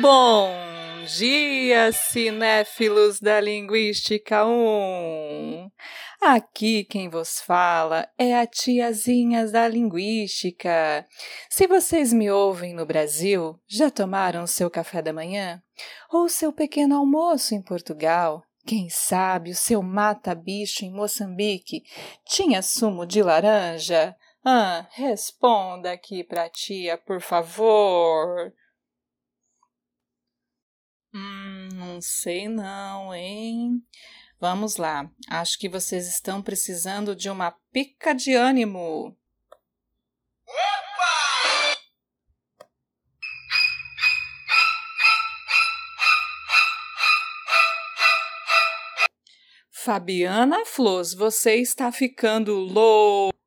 Bom dia, cinéfilos da Linguística 1! Aqui quem vos fala é a tiazinha da Linguística. Se vocês me ouvem no Brasil, já tomaram seu café da manhã? Ou seu pequeno almoço em Portugal? Quem sabe o seu mata-bicho em Moçambique tinha sumo de laranja? Ah, responda aqui pra tia, por favor. Hum, não sei não, hein? Vamos lá. Acho que vocês estão precisando de uma pica de ânimo. Fabiana Flores, você está ficando louco.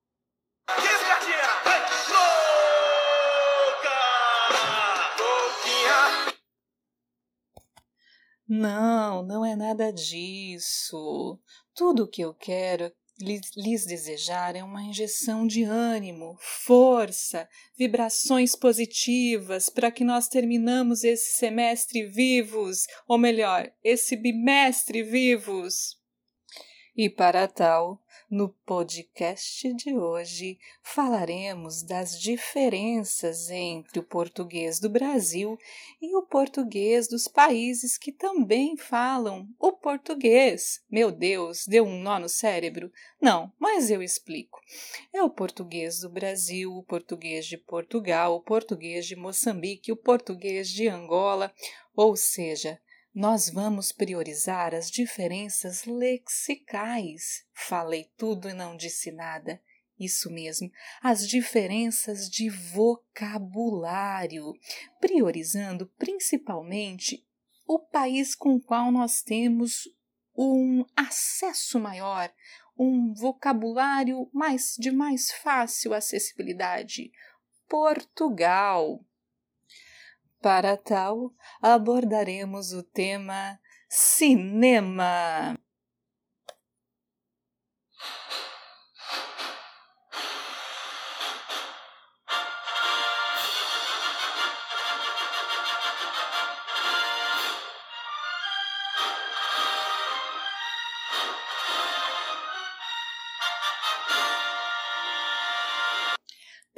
Nada disso. Tudo o que eu quero lhes, desejar é uma injeção de ânimo, força, vibrações positivas para que nós terminamos esse semestre vivos, ou melhor, esse bimestre vivos. E para tal, no podcast de hoje falaremos das diferenças entre o português do Brasil e o português dos países que também falam o português. Meu Deus, deu um nó no cérebro? Não, mas eu explico. É o português do Brasil, o português de Portugal, o português de Moçambique, o português de Angola, ou seja, nós vamos priorizar as diferenças lexicais. Falei tudo e não disse nada. Isso mesmo, as diferenças de vocabulário, priorizando principalmente o país com o qual nós temos um acesso maior, um vocabulário mais de mais fácil acessibilidade. Portugal. Para tal, abordaremos o tema cinema.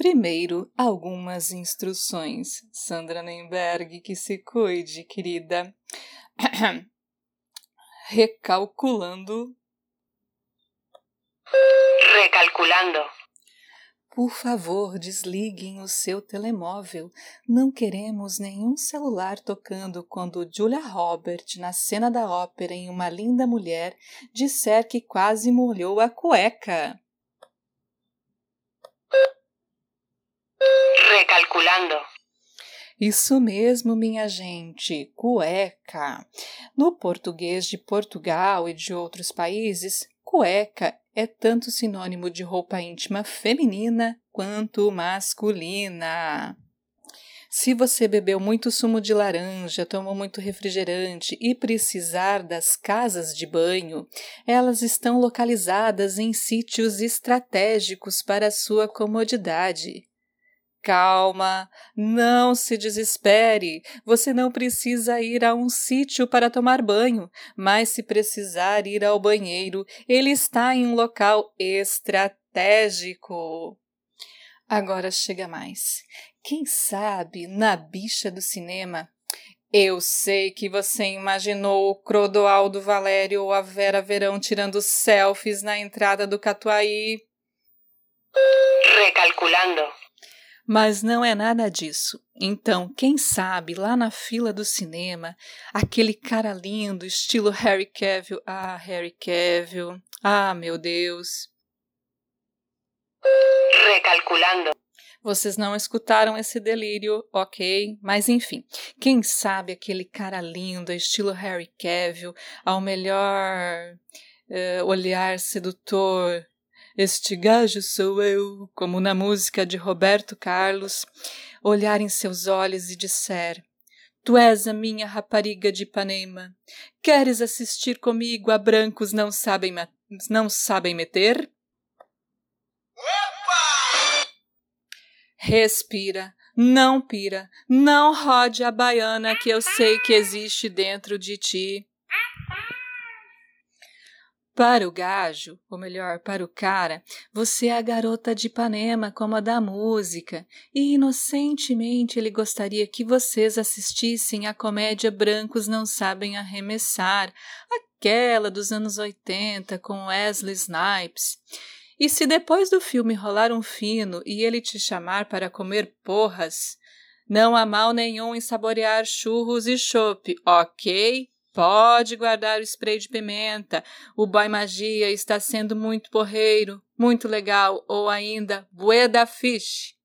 Primeiro, algumas instruções. Sandra Nemberg, que se cuide, querida. Recalculando. Recalculando. Por favor, desliguem o seu telemóvel. Não queremos nenhum celular tocando quando Julia Robert, na cena da ópera em Uma Linda Mulher, disser que quase molhou a cueca. Recalculando. Isso mesmo, minha gente, cueca. No português de Portugal e de outros países, cueca é tanto sinônimo de roupa íntima feminina quanto masculina. Se você bebeu muito sumo de laranja, tomou muito refrigerante e precisar das casas de banho, elas estão localizadas em sítios estratégicos para sua comodidade. Calma, não se desespere. Você não precisa ir a um sítio para tomar banho, mas se precisar ir ao banheiro, ele está em um local estratégico. Agora chega mais. Quem sabe na bicha do cinema? Eu sei que você imaginou o Crodoaldo Valério ou a Vera Verão tirando selfies na entrada do Catuaí. Recalculando. Mas não é nada disso. Então, quem sabe lá na fila do cinema, aquele cara lindo, estilo Harry Cavill. Ah, Harry Cavill. Ah, meu Deus. Recalculando. Vocês não escutaram esse delírio, ok? Mas enfim, quem sabe aquele cara lindo, estilo Harry Cavill, ao melhor uh, olhar sedutor este gajo sou eu, como na música de Roberto Carlos, olhar em seus olhos e disser: Tu és a minha rapariga de Ipanema. Queres assistir comigo a brancos não sabem, não sabem meter? Opa! Respira, Não pira, não rode a baiana que eu sei que existe dentro de ti. Para o gajo, ou melhor, para o cara, você é a garota de Ipanema como a da música, e inocentemente ele gostaria que vocês assistissem a comédia Brancos Não Sabem Arremessar, aquela dos anos 80 com Wesley Snipes. E se depois do filme rolar um fino e ele te chamar para comer porras, não há mal nenhum em saborear churros e chope, ok? Pode guardar o spray de pimenta. O boy magia está sendo muito porreiro, muito legal, ou ainda bueda fish.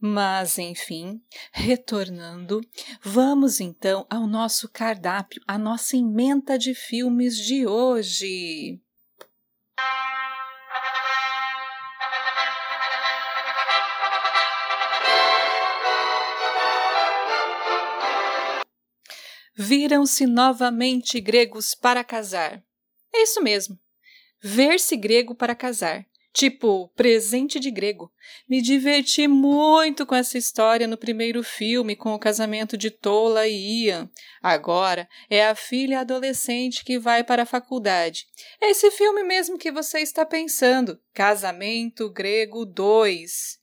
Mas, enfim, retornando, vamos então ao nosso cardápio, a nossa emenda de filmes de hoje. Viram-se novamente gregos para casar. É isso mesmo. Ver-se grego para casar. Tipo, presente de grego. Me diverti muito com essa história no primeiro filme, com o casamento de Tola e Ian. Agora é a filha adolescente que vai para a faculdade. É esse filme mesmo que você está pensando. Casamento Grego 2.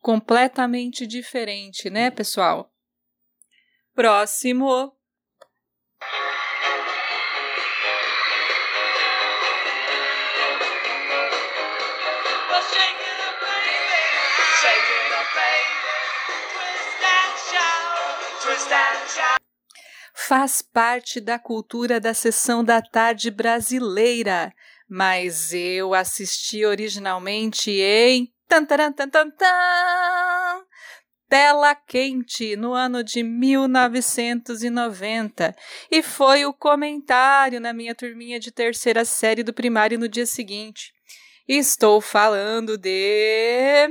Completamente diferente, né, pessoal? Próximo. Faz parte da cultura da sessão da tarde brasileira, mas eu assisti originalmente em tantaran, tantaran, Tela Quente no ano de 1990 e foi o comentário na minha turminha de terceira série do primário no dia seguinte. Estou falando de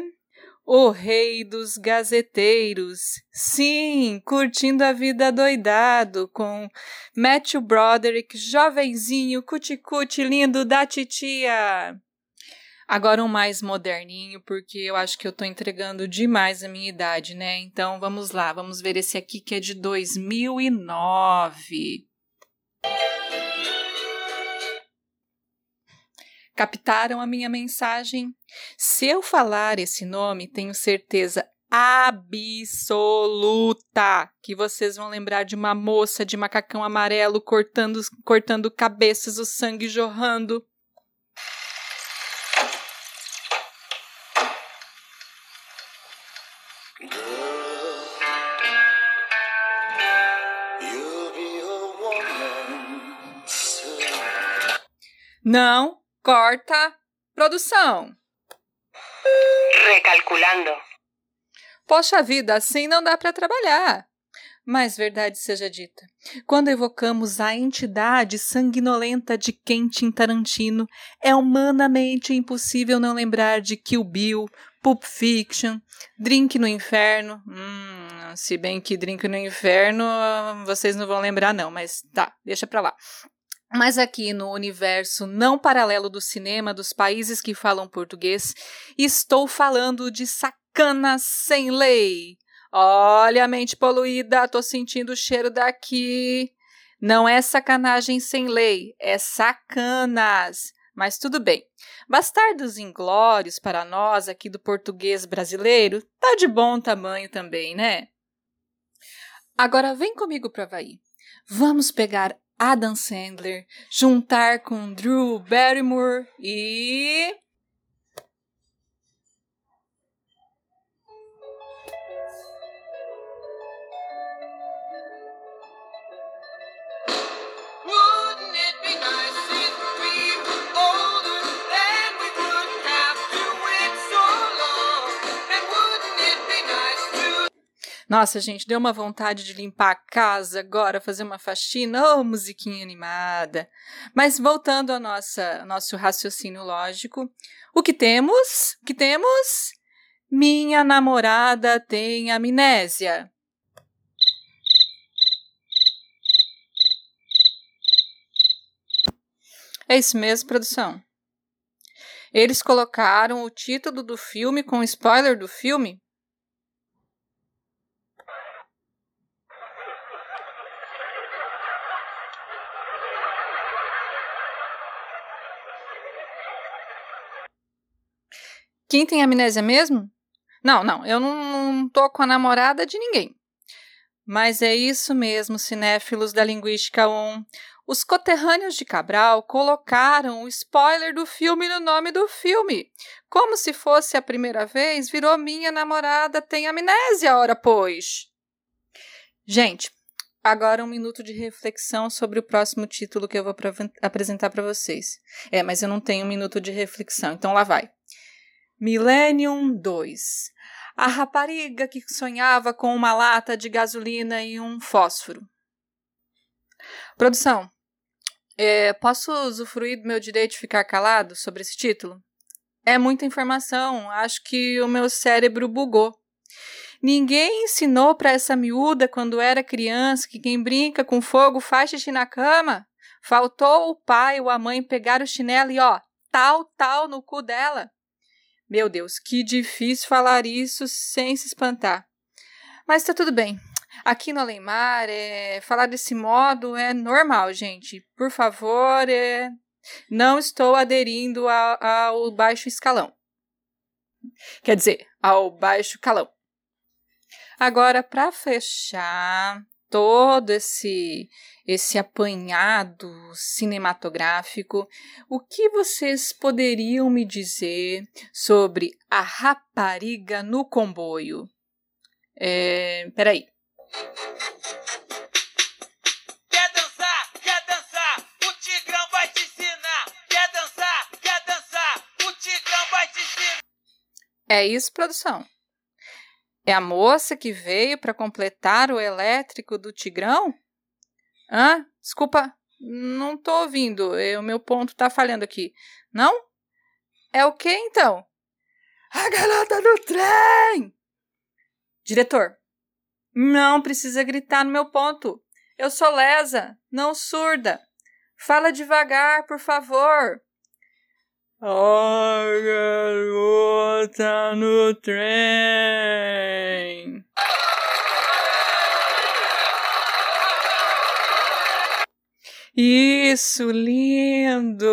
o rei dos gazeteiros. Sim, curtindo a vida doidado com Matthew Broderick, jovenzinho, cuticute lindo da titia. Agora um mais moderninho, porque eu acho que eu tô entregando demais a minha idade, né? Então vamos lá, vamos ver esse aqui que é de 2009. Captaram a minha mensagem? Se eu falar esse nome, tenho certeza absoluta que vocês vão lembrar de uma moça de macacão amarelo cortando, cortando cabeças, o sangue jorrando. Não, Corta. Produção. Recalculando. Poxa vida, assim não dá para trabalhar. Mas verdade seja dita, quando evocamos a entidade sanguinolenta de Quentin Tarantino, é humanamente impossível não lembrar de Kill Bill, Pulp Fiction, Drink no Inferno. Hum, se bem que Drink no Inferno vocês não vão lembrar não, mas tá, deixa pra lá. Mas aqui no universo não paralelo do cinema dos países que falam português, estou falando de sacanas sem lei. Olha a mente poluída, tô sentindo o cheiro daqui. Não é sacanagem sem lei, é sacanas. Mas tudo bem. Bastardos inglórios para nós aqui do português brasileiro, tá de bom tamanho também, né? Agora vem comigo para Havaí. Vamos pegar Adam Sandler, juntar com Drew Barrymore e Nossa, gente, deu uma vontade de limpar a casa agora, fazer uma faxina, oh, musiquinha animada. Mas voltando ao nosso raciocínio lógico, o que temos? O que temos? Minha namorada tem amnésia. É isso mesmo, produção? Eles colocaram o título do filme com spoiler do filme? Quem tem amnésia mesmo? Não, não, eu não, não tô com a namorada de ninguém. Mas é isso mesmo, cinéfilos da Linguística 1. Os coterrâneos de Cabral colocaram o spoiler do filme no nome do filme. Como se fosse a primeira vez, virou minha namorada tem amnésia, ora pois. Gente, agora um minuto de reflexão sobre o próximo título que eu vou apresentar para vocês. É, mas eu não tenho um minuto de reflexão, então lá vai. Millennium 2. A rapariga que sonhava com uma lata de gasolina e um fósforo. Produção, é, posso usufruir do meu direito de ficar calado sobre esse título? É muita informação, acho que o meu cérebro bugou. Ninguém ensinou para essa miúda quando era criança que quem brinca com fogo faz xixi na cama? Faltou o pai ou a mãe pegar o chinelo e ó, tal, tal no cu dela? Meu Deus, que difícil falar isso sem se espantar. Mas tá tudo bem. Aqui no Alemar, é, falar desse modo é normal, gente. Por favor, é, não estou aderindo ao, ao baixo escalão. Quer dizer, ao baixo calão. Agora, para fechar, todo esse esse apanhado cinematográfico, o que vocês poderiam me dizer sobre a rapariga no comboio? É, peraí. Quer dançar? Quer dançar? O Tigrão vai te ensinar. Quer dançar? Quer dançar? O Tigrão vai te ensinar. É isso, produção. É a moça que veio para completar o elétrico do Tigrão? Hã? Desculpa, não tô ouvindo. O meu ponto tá falhando aqui. Não? É o que então? A garota do trem! Diretor, não precisa gritar no meu ponto. Eu sou lesa, não surda. Fala devagar, por favor. A garota no trem. Isso, lindo!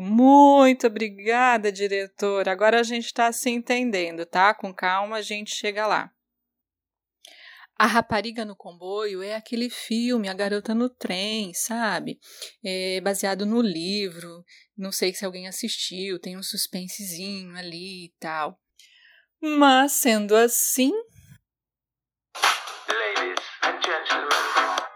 Muito obrigada, diretor. Agora a gente está se entendendo, tá? Com calma a gente chega lá. A Rapariga no Comboio é aquele filme, A Garota no Trem, sabe? É baseado no livro. Não sei se alguém assistiu, tem um suspensezinho ali e tal. Mas sendo assim. Ladies and gentlemen.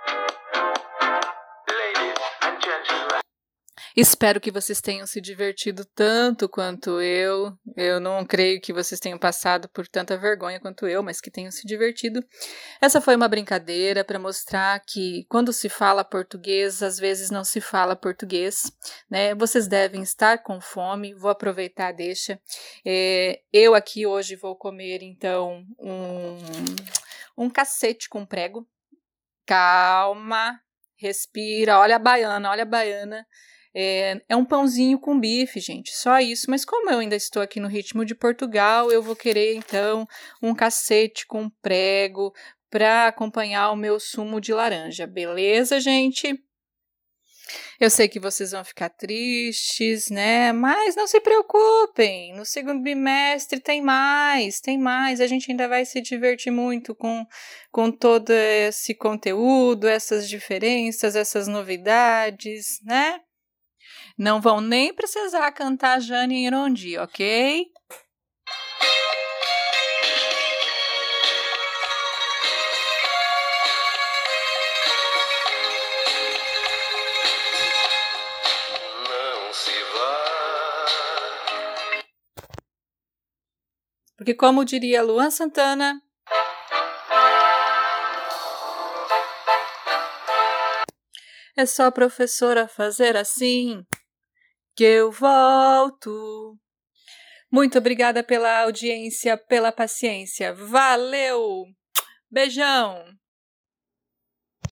Espero que vocês tenham se divertido tanto quanto eu. Eu não creio que vocês tenham passado por tanta vergonha quanto eu, mas que tenham se divertido. Essa foi uma brincadeira para mostrar que quando se fala português, às vezes não se fala português, né? Vocês devem estar com fome. Vou aproveitar, deixa. É, eu aqui hoje vou comer então um, um cacete com prego. Calma, respira. Olha a baiana, olha a baiana. É, é, um pãozinho com bife, gente, só isso. Mas como eu ainda estou aqui no ritmo de Portugal, eu vou querer então um cacete com prego para acompanhar o meu sumo de laranja, beleza, gente? Eu sei que vocês vão ficar tristes, né? Mas não se preocupem. No segundo bimestre tem mais, tem mais. A gente ainda vai se divertir muito com, com todo esse conteúdo, essas diferenças, essas novidades, né? Não vão nem precisar cantar Jane Irondi, ok? Não se vá. Porque, como diria Luan Santana, é só a professora fazer assim que eu volto. Muito obrigada pela audiência, pela paciência. Valeu! Beijão!